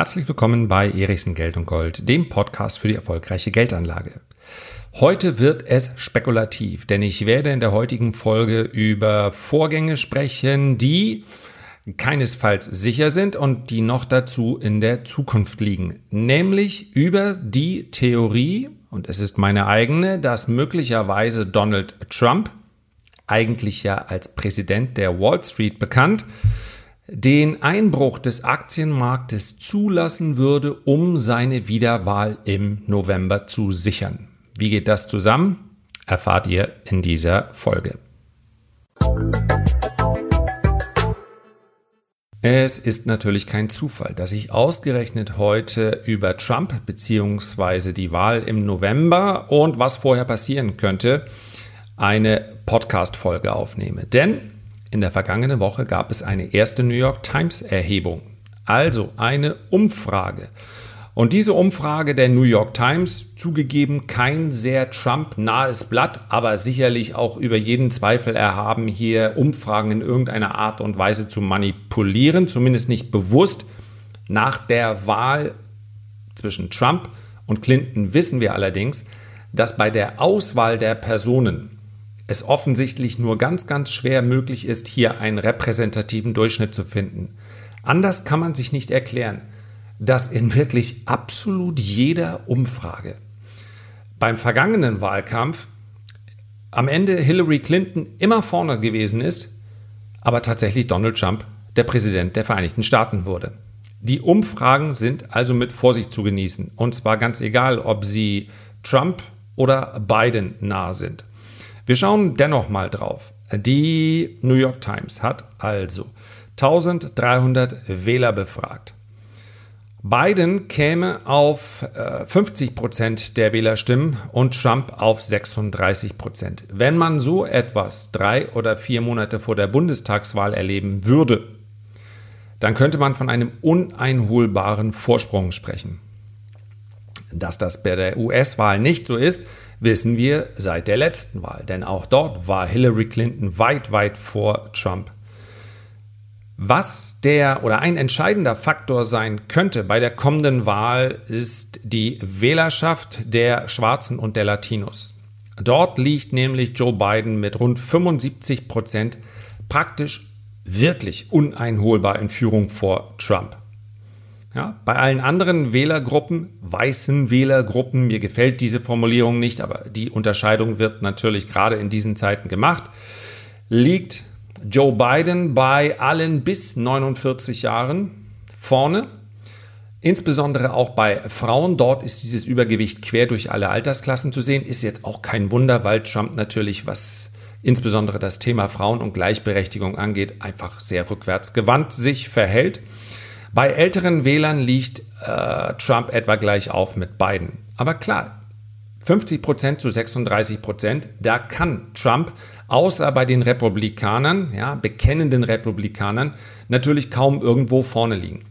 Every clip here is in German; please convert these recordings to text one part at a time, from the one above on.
Herzlich willkommen bei Erichsen Geld und Gold, dem Podcast für die erfolgreiche Geldanlage. Heute wird es spekulativ, denn ich werde in der heutigen Folge über Vorgänge sprechen, die keinesfalls sicher sind und die noch dazu in der Zukunft liegen. Nämlich über die Theorie, und es ist meine eigene, dass möglicherweise Donald Trump, eigentlich ja als Präsident der Wall Street bekannt, den Einbruch des Aktienmarktes zulassen würde, um seine Wiederwahl im November zu sichern. Wie geht das zusammen? Erfahrt ihr in dieser Folge. Es ist natürlich kein Zufall, dass ich ausgerechnet heute über Trump bzw. die Wahl im November und was vorher passieren könnte, eine Podcast-Folge aufnehme. Denn in der vergangenen Woche gab es eine erste New York Times Erhebung, also eine Umfrage. Und diese Umfrage der New York Times, zugegeben kein sehr Trump-nahes Blatt, aber sicherlich auch über jeden Zweifel erhaben, hier Umfragen in irgendeiner Art und Weise zu manipulieren, zumindest nicht bewusst. Nach der Wahl zwischen Trump und Clinton wissen wir allerdings, dass bei der Auswahl der Personen es offensichtlich nur ganz, ganz schwer möglich ist, hier einen repräsentativen Durchschnitt zu finden. Anders kann man sich nicht erklären, dass in wirklich absolut jeder Umfrage beim vergangenen Wahlkampf am Ende Hillary Clinton immer vorne gewesen ist, aber tatsächlich Donald Trump der Präsident der Vereinigten Staaten wurde. Die Umfragen sind also mit Vorsicht zu genießen. Und zwar ganz egal, ob sie Trump oder Biden nahe sind. Wir schauen dennoch mal drauf. Die New York Times hat also 1300 Wähler befragt. Biden käme auf 50 äh, Prozent der Wählerstimmen und Trump auf 36 Prozent. Wenn man so etwas drei oder vier Monate vor der Bundestagswahl erleben würde, dann könnte man von einem uneinholbaren Vorsprung sprechen. Dass das bei der US-Wahl nicht so ist, wissen wir seit der letzten Wahl, denn auch dort war Hillary Clinton weit, weit vor Trump. Was der oder ein entscheidender Faktor sein könnte bei der kommenden Wahl ist die Wählerschaft der Schwarzen und der Latinos. Dort liegt nämlich Joe Biden mit rund 75 Prozent praktisch wirklich uneinholbar in Führung vor Trump. Ja, bei allen anderen Wählergruppen, weißen Wählergruppen, mir gefällt diese Formulierung nicht, aber die Unterscheidung wird natürlich gerade in diesen Zeiten gemacht, liegt Joe Biden bei allen bis 49 Jahren vorne. Insbesondere auch bei Frauen. Dort ist dieses Übergewicht quer durch alle Altersklassen zu sehen. Ist jetzt auch kein Wunder, weil Trump natürlich, was insbesondere das Thema Frauen und Gleichberechtigung angeht, einfach sehr rückwärts gewandt sich verhält. Bei älteren Wählern liegt äh, Trump etwa gleich auf mit Biden. Aber klar, 50 Prozent zu 36 Prozent, da kann Trump außer bei den Republikanern, ja, bekennenden Republikanern, natürlich kaum irgendwo vorne liegen.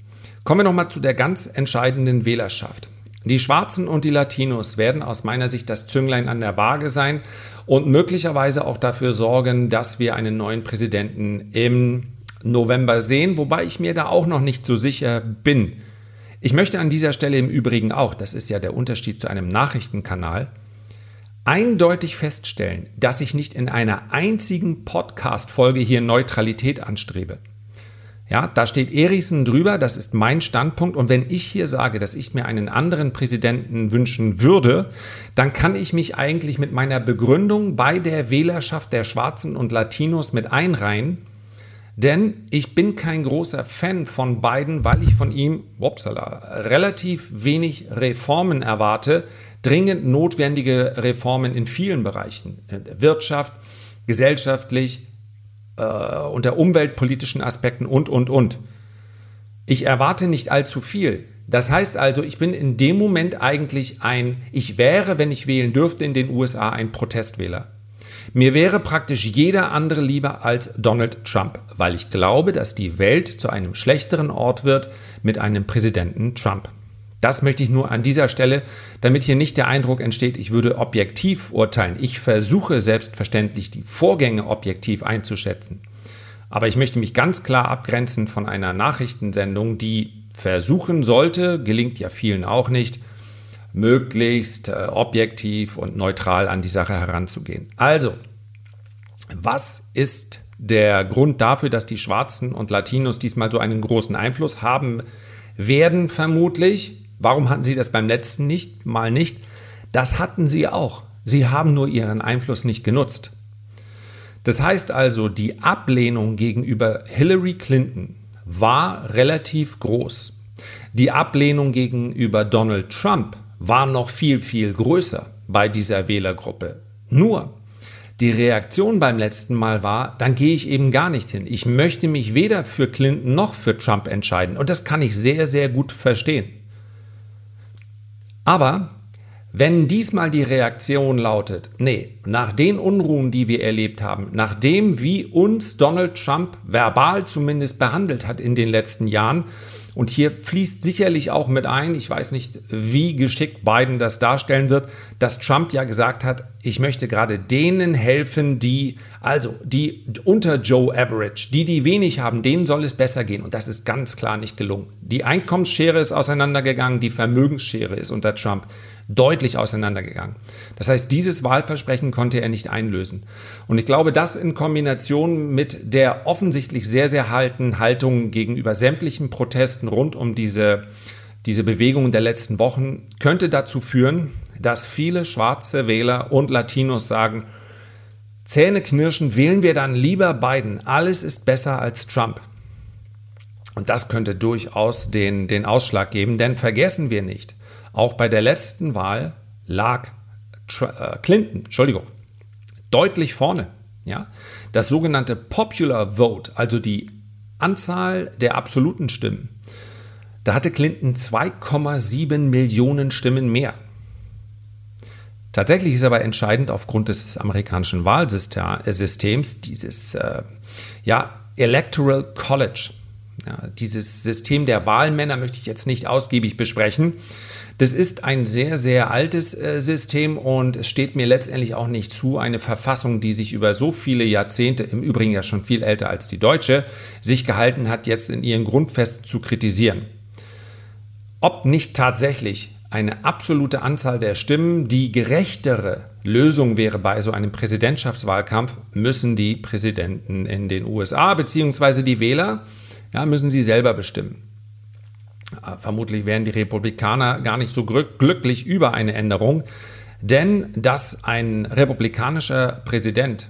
Kommen wir nochmal zu der ganz entscheidenden Wählerschaft. Die Schwarzen und die Latinos werden aus meiner Sicht das Zünglein an der Waage sein und möglicherweise auch dafür sorgen, dass wir einen neuen Präsidenten im November sehen, wobei ich mir da auch noch nicht so sicher bin. Ich möchte an dieser Stelle im Übrigen auch, das ist ja der Unterschied zu einem Nachrichtenkanal, eindeutig feststellen, dass ich nicht in einer einzigen Podcast-Folge hier Neutralität anstrebe. Ja, da steht Erichsen drüber, das ist mein Standpunkt. Und wenn ich hier sage, dass ich mir einen anderen Präsidenten wünschen würde, dann kann ich mich eigentlich mit meiner Begründung bei der Wählerschaft der Schwarzen und Latinos mit einreihen denn ich bin kein großer Fan von Biden, weil ich von ihm, wopsala, relativ wenig Reformen erwarte, dringend notwendige Reformen in vielen Bereichen, Wirtschaft, gesellschaftlich, äh, unter umweltpolitischen Aspekten und, und, und. Ich erwarte nicht allzu viel. Das heißt also, ich bin in dem Moment eigentlich ein, ich wäre, wenn ich wählen dürfte, in den USA ein Protestwähler. Mir wäre praktisch jeder andere lieber als Donald Trump, weil ich glaube, dass die Welt zu einem schlechteren Ort wird mit einem Präsidenten Trump. Das möchte ich nur an dieser Stelle, damit hier nicht der Eindruck entsteht, ich würde objektiv urteilen. Ich versuche selbstverständlich die Vorgänge objektiv einzuschätzen. Aber ich möchte mich ganz klar abgrenzen von einer Nachrichtensendung, die versuchen sollte, gelingt ja vielen auch nicht, möglichst äh, objektiv und neutral an die Sache heranzugehen. Also, was ist der Grund dafür, dass die Schwarzen und Latinos diesmal so einen großen Einfluss haben werden, vermutlich? Warum hatten sie das beim letzten nicht, mal nicht? Das hatten sie auch. Sie haben nur ihren Einfluss nicht genutzt. Das heißt also, die Ablehnung gegenüber Hillary Clinton war relativ groß. Die Ablehnung gegenüber Donald Trump war noch viel, viel größer bei dieser Wählergruppe. Nur, die Reaktion beim letzten Mal war, dann gehe ich eben gar nicht hin. Ich möchte mich weder für Clinton noch für Trump entscheiden. Und das kann ich sehr, sehr gut verstehen. Aber wenn diesmal die Reaktion lautet, nee, nach den Unruhen, die wir erlebt haben, nach dem, wie uns Donald Trump verbal zumindest behandelt hat in den letzten Jahren, und hier fließt sicherlich auch mit ein, ich weiß nicht, wie geschickt Biden das darstellen wird, dass Trump ja gesagt hat, ich möchte gerade denen helfen, die, also die unter Joe Average, die, die wenig haben, denen soll es besser gehen. Und das ist ganz klar nicht gelungen. Die Einkommensschere ist auseinandergegangen, die Vermögensschere ist unter Trump deutlich auseinandergegangen. Das heißt, dieses Wahlversprechen konnte er nicht einlösen. Und ich glaube, das in Kombination mit der offensichtlich sehr, sehr halten Haltung gegenüber sämtlichen Protesten rund um diese, diese Bewegungen der letzten Wochen könnte dazu führen, dass viele schwarze Wähler und Latinos sagen, Zähne knirschen, wählen wir dann lieber Biden. Alles ist besser als Trump. Und das könnte durchaus den, den Ausschlag geben, denn vergessen wir nicht, auch bei der letzten Wahl lag äh, Clinton, Entschuldigung, deutlich vorne. Ja? Das sogenannte Popular Vote, also die Anzahl der absoluten Stimmen, da hatte Clinton 2,7 Millionen Stimmen mehr. Tatsächlich ist aber entscheidend aufgrund des amerikanischen Wahlsystems dieses äh, ja, Electoral College. Ja, dieses System der Wahlmänner möchte ich jetzt nicht ausgiebig besprechen. Das ist ein sehr, sehr altes äh, System und es steht mir letztendlich auch nicht zu, eine Verfassung, die sich über so viele Jahrzehnte, im Übrigen ja schon viel älter als die deutsche, sich gehalten hat, jetzt in ihren Grundfesten zu kritisieren. Ob nicht tatsächlich eine absolute Anzahl der Stimmen die gerechtere Lösung wäre bei so einem Präsidentschaftswahlkampf, müssen die Präsidenten in den USA bzw. die Wähler, ja, müssen sie selber bestimmen. Äh, vermutlich wären die Republikaner gar nicht so glücklich über eine Änderung, denn dass ein republikanischer Präsident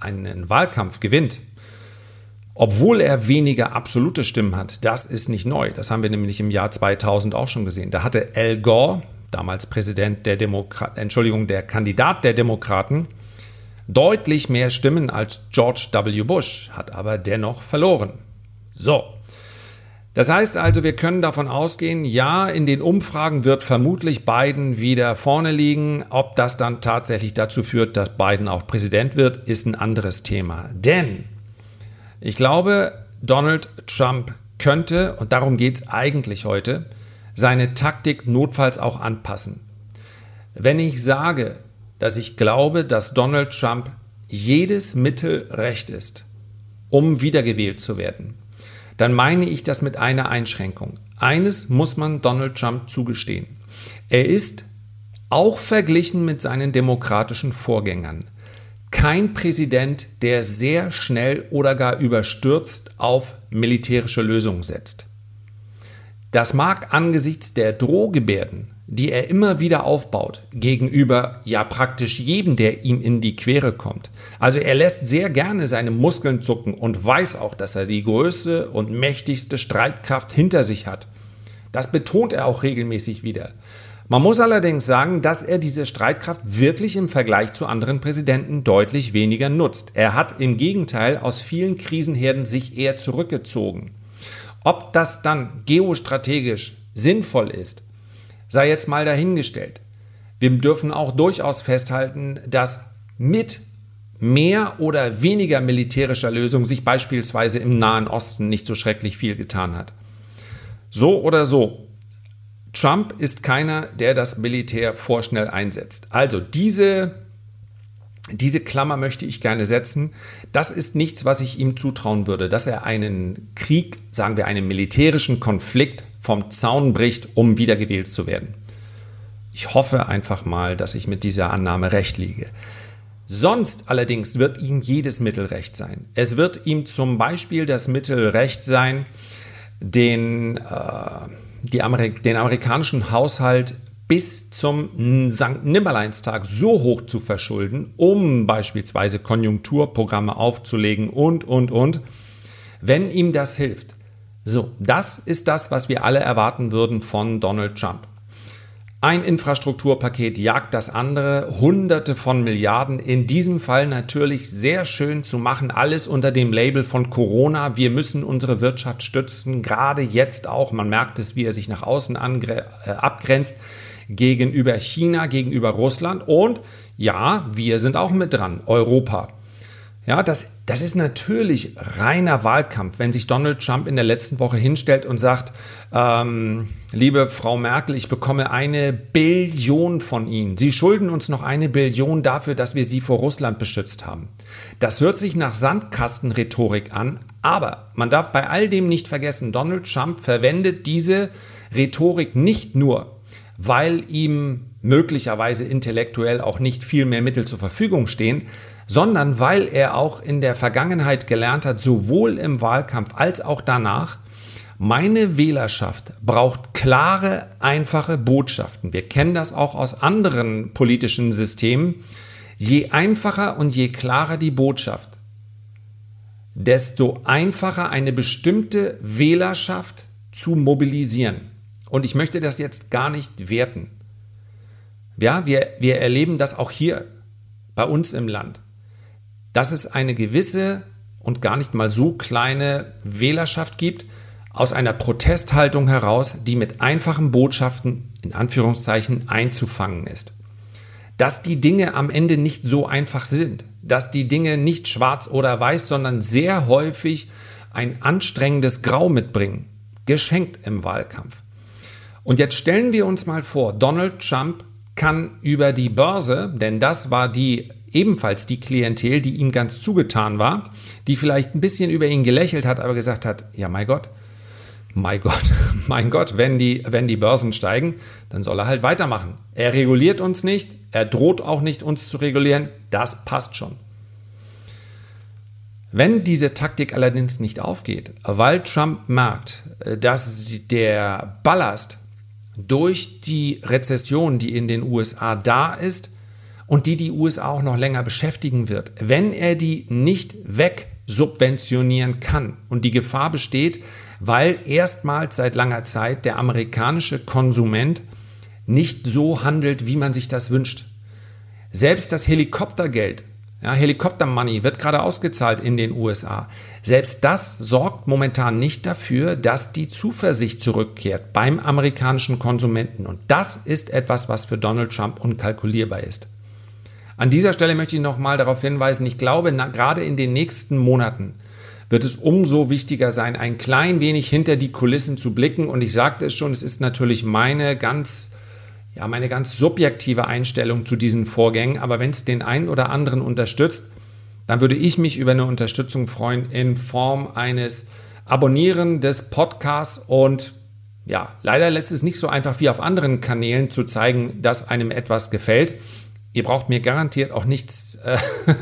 einen Wahlkampf gewinnt, obwohl er weniger absolute Stimmen hat, das ist nicht neu. Das haben wir nämlich im Jahr 2000 auch schon gesehen. Da hatte Al Gore, damals Präsident der Demokraten, Entschuldigung, der Kandidat der Demokraten, deutlich mehr Stimmen als George W. Bush, hat aber dennoch verloren. So, das heißt also, wir können davon ausgehen, ja, in den Umfragen wird vermutlich Biden wieder vorne liegen. Ob das dann tatsächlich dazu führt, dass Biden auch Präsident wird, ist ein anderes Thema. Denn ich glaube, Donald Trump könnte, und darum geht es eigentlich heute, seine Taktik notfalls auch anpassen. Wenn ich sage, dass ich glaube, dass Donald Trump jedes Mittel recht ist, um wiedergewählt zu werden, dann meine ich das mit einer Einschränkung. Eines muss man Donald Trump zugestehen. Er ist, auch verglichen mit seinen demokratischen Vorgängern, kein Präsident, der sehr schnell oder gar überstürzt auf militärische Lösungen setzt. Das mag angesichts der Drohgebärden die er immer wieder aufbaut gegenüber ja praktisch jedem, der ihm in die Quere kommt. Also er lässt sehr gerne seine Muskeln zucken und weiß auch, dass er die größte und mächtigste Streitkraft hinter sich hat. Das betont er auch regelmäßig wieder. Man muss allerdings sagen, dass er diese Streitkraft wirklich im Vergleich zu anderen Präsidenten deutlich weniger nutzt. Er hat im Gegenteil aus vielen Krisenherden sich eher zurückgezogen. Ob das dann geostrategisch sinnvoll ist, sei jetzt mal dahingestellt. Wir dürfen auch durchaus festhalten, dass mit mehr oder weniger militärischer Lösung sich beispielsweise im Nahen Osten nicht so schrecklich viel getan hat. So oder so, Trump ist keiner, der das Militär vorschnell einsetzt. Also diese, diese Klammer möchte ich gerne setzen. Das ist nichts, was ich ihm zutrauen würde, dass er einen Krieg, sagen wir einen militärischen Konflikt vom Zaun bricht, um wiedergewählt zu werden. Ich hoffe einfach mal, dass ich mit dieser Annahme recht liege. Sonst allerdings wird ihm jedes Mittel recht sein. Es wird ihm zum Beispiel das Mittel recht sein, den, äh, Amerik den amerikanischen Haushalt bis zum St. Nimmerleinstag so hoch zu verschulden, um beispielsweise Konjunkturprogramme aufzulegen und, und, und, wenn ihm das hilft. So, das ist das, was wir alle erwarten würden von Donald Trump. Ein Infrastrukturpaket jagt das andere, hunderte von Milliarden, in diesem Fall natürlich sehr schön zu machen, alles unter dem Label von Corona. Wir müssen unsere Wirtschaft stützen, gerade jetzt auch. Man merkt es, wie er sich nach außen äh, abgrenzt gegenüber China, gegenüber Russland und ja, wir sind auch mit dran, Europa. Ja, das, das ist natürlich reiner Wahlkampf, wenn sich Donald Trump in der letzten Woche hinstellt und sagt, ähm, liebe Frau Merkel, ich bekomme eine Billion von Ihnen. Sie schulden uns noch eine Billion dafür, dass wir Sie vor Russland beschützt haben. Das hört sich nach Sandkastenrhetorik an, aber man darf bei all dem nicht vergessen, Donald Trump verwendet diese Rhetorik nicht nur, weil ihm möglicherweise intellektuell auch nicht viel mehr Mittel zur Verfügung stehen, sondern weil er auch in der Vergangenheit gelernt hat, sowohl im Wahlkampf als auch danach, meine Wählerschaft braucht klare, einfache Botschaften. Wir kennen das auch aus anderen politischen Systemen. Je einfacher und je klarer die Botschaft, desto einfacher eine bestimmte Wählerschaft zu mobilisieren. Und ich möchte das jetzt gar nicht werten. Ja, wir, wir erleben das auch hier bei uns im Land dass es eine gewisse und gar nicht mal so kleine Wählerschaft gibt, aus einer Protesthaltung heraus, die mit einfachen Botschaften in Anführungszeichen einzufangen ist. Dass die Dinge am Ende nicht so einfach sind, dass die Dinge nicht schwarz oder weiß, sondern sehr häufig ein anstrengendes Grau mitbringen, geschenkt im Wahlkampf. Und jetzt stellen wir uns mal vor, Donald Trump kann über die Börse, denn das war die ebenfalls die Klientel, die ihm ganz zugetan war, die vielleicht ein bisschen über ihn gelächelt hat, aber gesagt hat, ja, mein Gott, mein Gott, mein Gott, wenn die, wenn die Börsen steigen, dann soll er halt weitermachen. Er reguliert uns nicht, er droht auch nicht, uns zu regulieren, das passt schon. Wenn diese Taktik allerdings nicht aufgeht, weil Trump merkt, dass der Ballast durch die Rezession, die in den USA da ist, und die die USA auch noch länger beschäftigen wird, wenn er die nicht wegsubventionieren kann. Und die Gefahr besteht, weil erstmals seit langer Zeit der amerikanische Konsument nicht so handelt, wie man sich das wünscht. Selbst das Helikoptergeld, ja, Helikoptermoney wird gerade ausgezahlt in den USA. Selbst das sorgt momentan nicht dafür, dass die Zuversicht zurückkehrt beim amerikanischen Konsumenten. Und das ist etwas, was für Donald Trump unkalkulierbar ist. An dieser Stelle möchte ich nochmal darauf hinweisen, ich glaube, na, gerade in den nächsten Monaten wird es umso wichtiger sein, ein klein wenig hinter die Kulissen zu blicken. Und ich sagte es schon, es ist natürlich meine ganz, ja, meine ganz subjektive Einstellung zu diesen Vorgängen. Aber wenn es den einen oder anderen unterstützt, dann würde ich mich über eine Unterstützung freuen in Form eines Abonnieren des Podcasts und ja, leider lässt es nicht so einfach wie auf anderen Kanälen zu zeigen, dass einem etwas gefällt. Ihr braucht mir garantiert auch nichts, äh,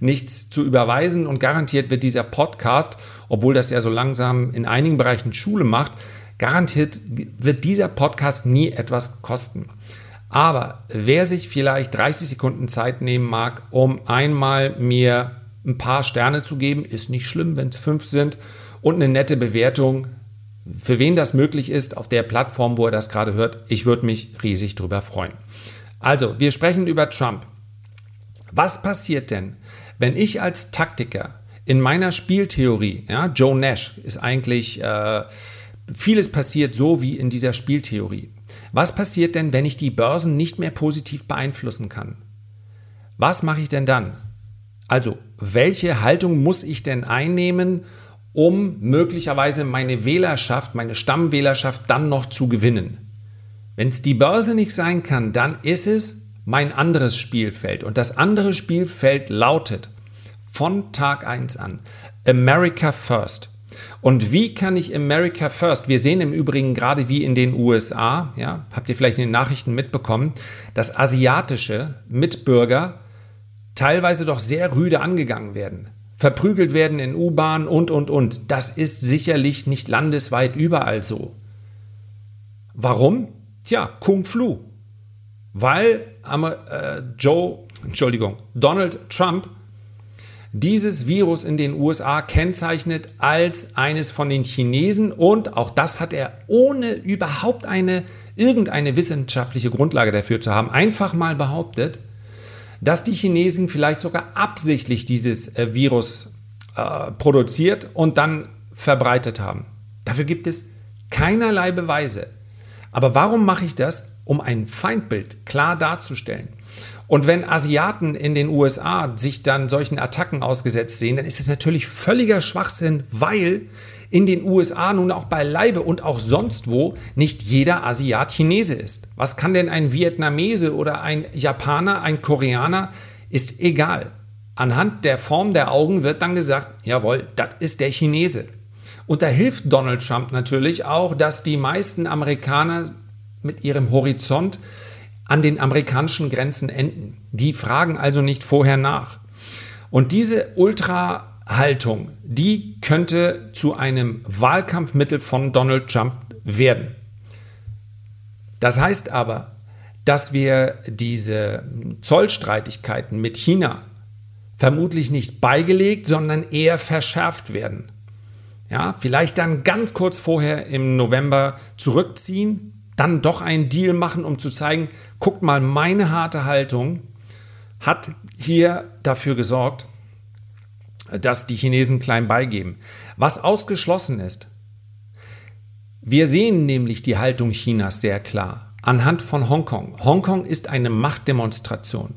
nichts zu überweisen und garantiert wird dieser Podcast, obwohl das ja so langsam in einigen Bereichen Schule macht, garantiert wird dieser Podcast nie etwas kosten. Aber wer sich vielleicht 30 Sekunden Zeit nehmen mag, um einmal mir ein paar Sterne zu geben, ist nicht schlimm, wenn es fünf sind und eine nette Bewertung, für wen das möglich ist, auf der Plattform, wo er das gerade hört, ich würde mich riesig drüber freuen. Also, wir sprechen über Trump. Was passiert denn, wenn ich als Taktiker in meiner Spieltheorie, ja, Joe Nash ist eigentlich, äh, vieles passiert so wie in dieser Spieltheorie. Was passiert denn, wenn ich die Börsen nicht mehr positiv beeinflussen kann? Was mache ich denn dann? Also, welche Haltung muss ich denn einnehmen, um möglicherweise meine Wählerschaft, meine Stammwählerschaft dann noch zu gewinnen? Wenn es die Börse nicht sein kann, dann ist es mein anderes Spielfeld. Und das andere Spielfeld lautet von Tag 1 an America First. Und wie kann ich America First? Wir sehen im Übrigen gerade wie in den USA, ja, habt ihr vielleicht in den Nachrichten mitbekommen, dass asiatische Mitbürger teilweise doch sehr rüde angegangen werden, verprügelt werden in U-Bahn und, und, und. Das ist sicherlich nicht landesweit überall so. Warum? Tja, Kung Flu. Weil äh, Joe, Entschuldigung, Donald Trump dieses Virus in den USA kennzeichnet als eines von den Chinesen und auch das hat er ohne überhaupt eine irgendeine wissenschaftliche Grundlage dafür zu haben, einfach mal behauptet, dass die Chinesen vielleicht sogar absichtlich dieses äh, Virus äh, produziert und dann verbreitet haben. Dafür gibt es keinerlei Beweise. Aber warum mache ich das? Um ein Feindbild klar darzustellen. Und wenn Asiaten in den USA sich dann solchen Attacken ausgesetzt sehen, dann ist es natürlich völliger Schwachsinn, weil in den USA nun auch beileibe und auch sonst wo nicht jeder Asiat Chinese ist. Was kann denn ein Vietnamese oder ein Japaner, ein Koreaner, ist egal. Anhand der Form der Augen wird dann gesagt, jawohl, das ist der Chinese. Und da hilft Donald Trump natürlich auch, dass die meisten Amerikaner mit ihrem Horizont an den amerikanischen Grenzen enden. Die fragen also nicht vorher nach. Und diese Ultra-Haltung, die könnte zu einem Wahlkampfmittel von Donald Trump werden. Das heißt aber, dass wir diese Zollstreitigkeiten mit China vermutlich nicht beigelegt, sondern eher verschärft werden. Ja, vielleicht dann ganz kurz vorher im November zurückziehen, dann doch einen Deal machen, um zu zeigen, guckt mal, meine harte Haltung hat hier dafür gesorgt, dass die Chinesen klein beigeben. Was ausgeschlossen ist, wir sehen nämlich die Haltung Chinas sehr klar anhand von Hongkong. Hongkong ist eine Machtdemonstration.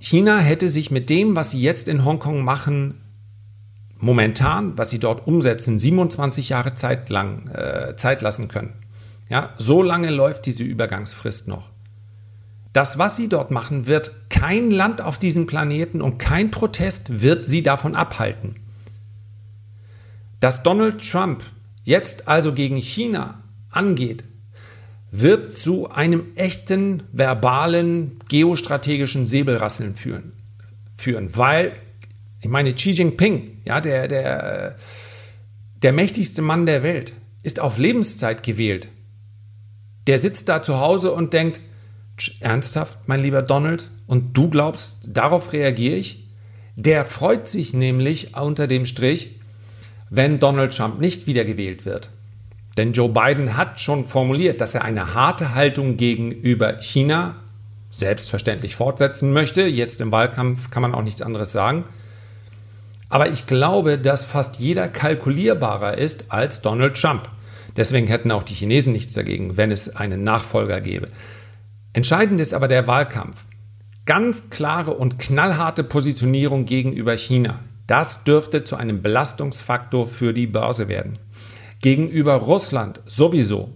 China hätte sich mit dem, was sie jetzt in Hongkong machen, momentan, was sie dort umsetzen, 27 Jahre Zeit lang äh, Zeit lassen können. Ja, so lange läuft diese Übergangsfrist noch. Das, was sie dort machen, wird kein Land auf diesem Planeten und kein Protest wird sie davon abhalten. Dass Donald Trump jetzt also gegen China angeht, wird zu einem echten verbalen geostrategischen Säbelrasseln führen, führen weil ich meine Xi Jinping, ja, der, der, der mächtigste Mann der Welt, ist auf Lebenszeit gewählt der sitzt da zu Hause und denkt, ernsthaft, mein lieber Donald, und du glaubst, darauf reagiere ich? Der freut sich nämlich unter dem Strich, wenn Donald Trump nicht wiedergewählt wird. Denn Joe Biden hat schon formuliert, dass er eine harte Haltung gegenüber China selbstverständlich fortsetzen möchte. Jetzt im Wahlkampf kann man auch nichts anderes sagen. Aber ich glaube, dass fast jeder kalkulierbarer ist als Donald Trump. Deswegen hätten auch die Chinesen nichts dagegen, wenn es einen Nachfolger gäbe. Entscheidend ist aber der Wahlkampf. Ganz klare und knallharte Positionierung gegenüber China. Das dürfte zu einem Belastungsfaktor für die Börse werden. Gegenüber Russland sowieso.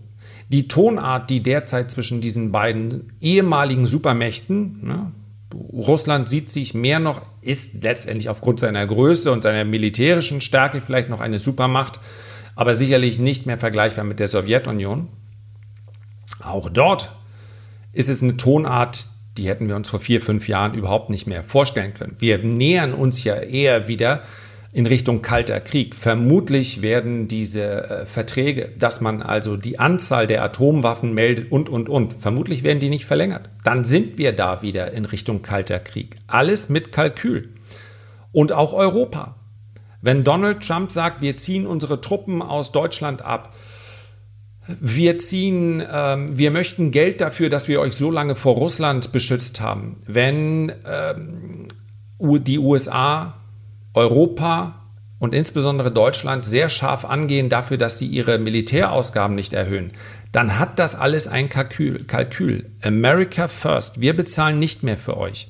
Die Tonart, die derzeit zwischen diesen beiden ehemaligen Supermächten, ne, Russland sieht sich mehr noch, ist letztendlich aufgrund seiner Größe und seiner militärischen Stärke vielleicht noch eine Supermacht, aber sicherlich nicht mehr vergleichbar mit der Sowjetunion. Auch dort ist es eine Tonart, die hätten wir uns vor vier, fünf Jahren überhaupt nicht mehr vorstellen können. Wir nähern uns ja eher wieder in Richtung kalter Krieg. Vermutlich werden diese äh, Verträge, dass man also die Anzahl der Atomwaffen meldet und, und, und, vermutlich werden die nicht verlängert. Dann sind wir da wieder in Richtung kalter Krieg. Alles mit Kalkül. Und auch Europa. Wenn Donald Trump sagt, wir ziehen unsere Truppen aus Deutschland ab, wir ziehen, ähm, wir möchten Geld dafür, dass wir euch so lange vor Russland beschützt haben. Wenn ähm, die USA, Europa und insbesondere Deutschland sehr scharf angehen dafür, dass sie ihre Militärausgaben nicht erhöhen, dann hat das alles ein Kalkül. Kalkül. America first. Wir bezahlen nicht mehr für euch.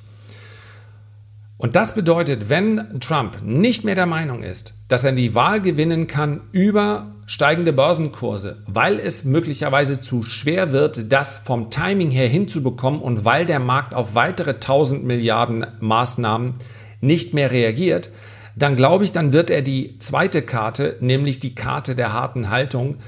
Und das bedeutet, wenn Trump nicht mehr der Meinung ist, dass er die Wahl gewinnen kann über steigende Börsenkurse, weil es möglicherweise zu schwer wird, das vom Timing her hinzubekommen und weil der Markt auf weitere 1000 Milliarden Maßnahmen nicht mehr reagiert, dann glaube ich, dann wird er die zweite Karte, nämlich die Karte der harten Haltung,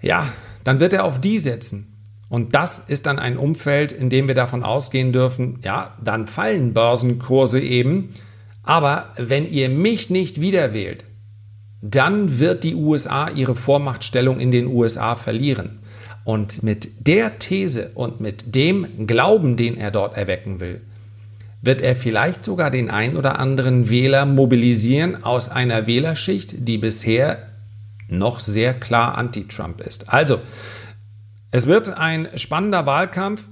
ja, dann wird er auf die setzen. Und das ist dann ein Umfeld, in dem wir davon ausgehen dürfen, ja, dann fallen Börsenkurse eben. Aber wenn ihr mich nicht wieder wählt, dann wird die USA ihre Vormachtstellung in den USA verlieren. Und mit der These und mit dem Glauben, den er dort erwecken will, wird er vielleicht sogar den ein oder anderen Wähler mobilisieren aus einer Wählerschicht, die bisher noch sehr klar anti-Trump ist. Also, es wird ein spannender Wahlkampf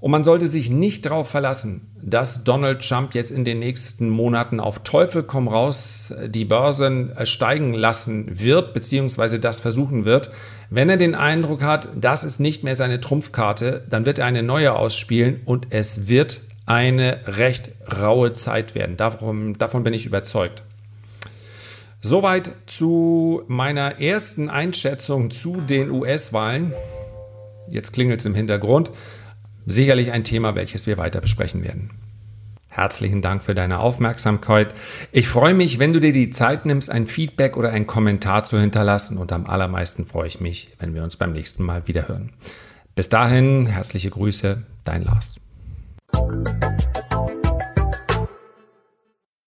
und man sollte sich nicht darauf verlassen, dass Donald Trump jetzt in den nächsten Monaten auf Teufel komm raus die Börsen äh, steigen lassen wird, beziehungsweise das versuchen wird. Wenn er den Eindruck hat, das ist nicht mehr seine Trumpfkarte, dann wird er eine neue ausspielen und es wird eine recht raue Zeit werden. Davon, davon bin ich überzeugt. Soweit zu meiner ersten Einschätzung zu den US-Wahlen. Jetzt klingelt es im Hintergrund. Sicherlich ein Thema, welches wir weiter besprechen werden. Herzlichen Dank für deine Aufmerksamkeit. Ich freue mich, wenn du dir die Zeit nimmst, ein Feedback oder einen Kommentar zu hinterlassen und am allermeisten freue ich mich, wenn wir uns beim nächsten Mal wiederhören. Bis dahin, herzliche Grüße, dein Lars.